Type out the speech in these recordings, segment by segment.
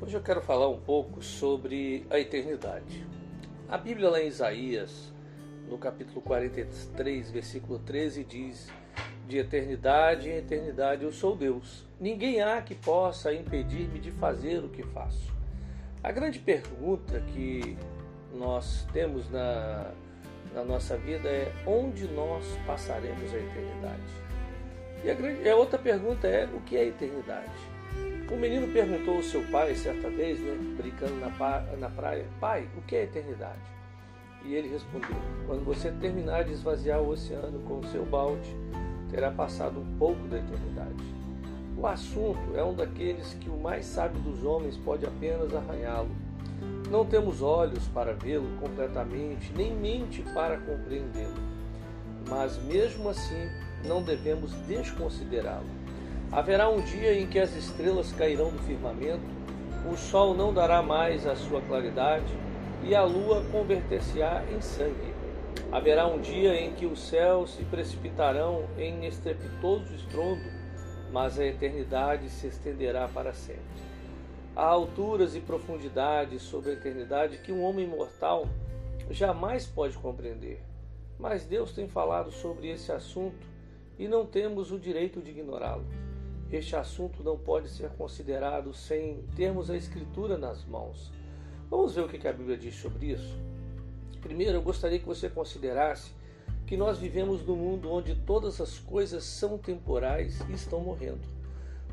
Hoje eu quero falar um pouco sobre a eternidade. A Bíblia lá em Isaías, no capítulo 43, versículo 13, diz: De eternidade em eternidade eu sou Deus. Ninguém há que possa impedir-me de fazer o que faço. A grande pergunta que nós temos na, na nossa vida é onde nós passaremos a eternidade? E a, grande, a outra pergunta é o que é eternidade? Um menino perguntou ao seu pai certa vez, né, brincando na, na praia: Pai, o que é eternidade? E ele respondeu: Quando você terminar de esvaziar o oceano com o seu balde, terá passado um pouco da eternidade. O assunto é um daqueles que o mais sábio dos homens pode apenas arranhá-lo. Não temos olhos para vê-lo completamente, nem mente para compreendê-lo. Mas mesmo assim, não devemos desconsiderá-lo. Haverá um dia em que as estrelas cairão do firmamento, o sol não dará mais a sua claridade e a lua converter-se-á em sangue. Haverá um dia em que os céus se precipitarão em estrepitoso estrondo, mas a eternidade se estenderá para sempre. Há alturas e profundidades sobre a eternidade que um homem mortal jamais pode compreender. Mas Deus tem falado sobre esse assunto e não temos o direito de ignorá-lo. Este assunto não pode ser considerado sem termos a Escritura nas mãos. Vamos ver o que a Bíblia diz sobre isso? Primeiro, eu gostaria que você considerasse que nós vivemos num mundo onde todas as coisas são temporais e estão morrendo.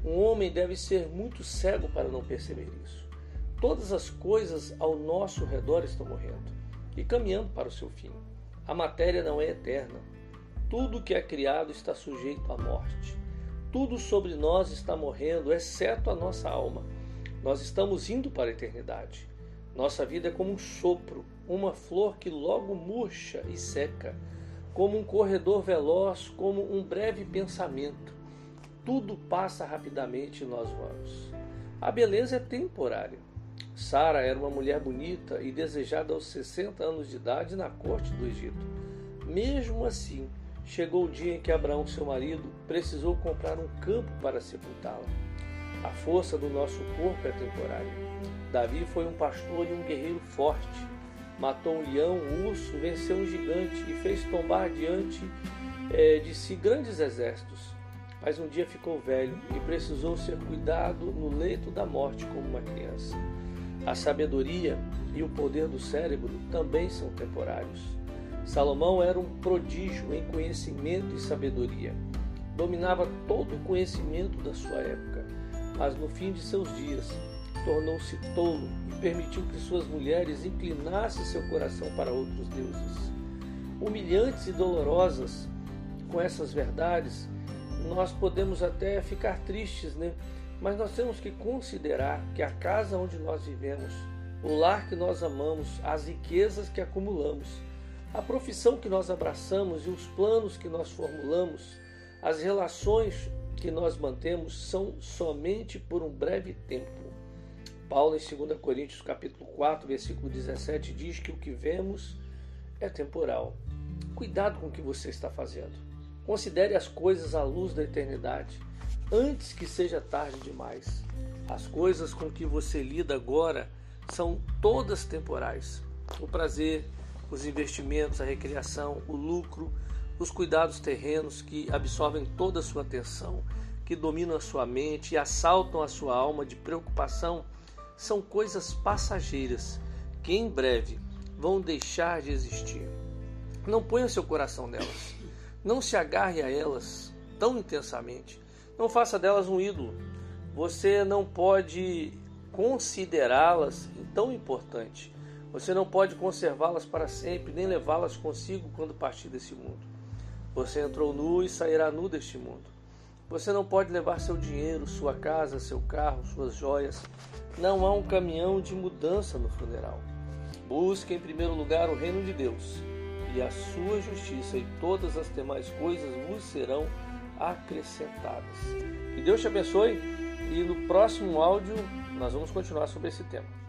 Um homem deve ser muito cego para não perceber isso. Todas as coisas ao nosso redor estão morrendo e caminhando para o seu fim. A matéria não é eterna. Tudo que é criado está sujeito à morte. Tudo sobre nós está morrendo, exceto a nossa alma. Nós estamos indo para a eternidade. Nossa vida é como um sopro, uma flor que logo murcha e seca, como um corredor veloz, como um breve pensamento. Tudo passa rapidamente e nós vamos. A beleza é temporária. Sara era uma mulher bonita e desejada aos 60 anos de idade na corte do Egito. Mesmo assim, chegou o dia em que Abraão, seu marido, precisou comprar um campo para sepultá-la. A força do nosso corpo é temporária. Davi foi um pastor e um guerreiro forte. Matou um leão, um urso, venceu um gigante e fez tombar diante é, de si grandes exércitos. Mas um dia ficou velho e precisou ser cuidado no leito da morte como uma criança. A sabedoria e o poder do cérebro também são temporários. Salomão era um prodígio em conhecimento e sabedoria. Dominava todo o conhecimento da sua época, mas no fim de seus dias tornou-se tolo e permitiu que suas mulheres inclinassem seu coração para outros deuses. Humilhantes e dolorosas com essas verdades, nós podemos até ficar tristes, né? Mas nós temos que considerar que a casa onde nós vivemos, o lar que nós amamos, as riquezas que acumulamos, a profissão que nós abraçamos e os planos que nós formulamos, as relações que nós mantemos são somente por um breve tempo. Paulo em 2 Coríntios capítulo 4, versículo 17 diz que o que vemos é temporal. Cuidado com o que você está fazendo. Considere as coisas à luz da eternidade, antes que seja tarde demais. As coisas com que você lida agora são todas temporais. O prazer, os investimentos, a recreação, o lucro, os cuidados terrenos que absorvem toda a sua atenção, que dominam a sua mente e assaltam a sua alma de preocupação, são coisas passageiras que em breve vão deixar de existir. Não ponha seu coração nelas. Não se agarre a elas tão intensamente. Não faça delas um ídolo. Você não pode considerá-las tão importante. Você não pode conservá-las para sempre, nem levá-las consigo quando partir desse mundo. Você entrou nu e sairá nu deste mundo. Você não pode levar seu dinheiro, sua casa, seu carro, suas joias. Não há um caminhão de mudança no funeral. Busque em primeiro lugar o reino de Deus e a sua justiça, e todas as demais coisas vos serão acrescentadas. Que Deus te abençoe e no próximo áudio nós vamos continuar sobre esse tema.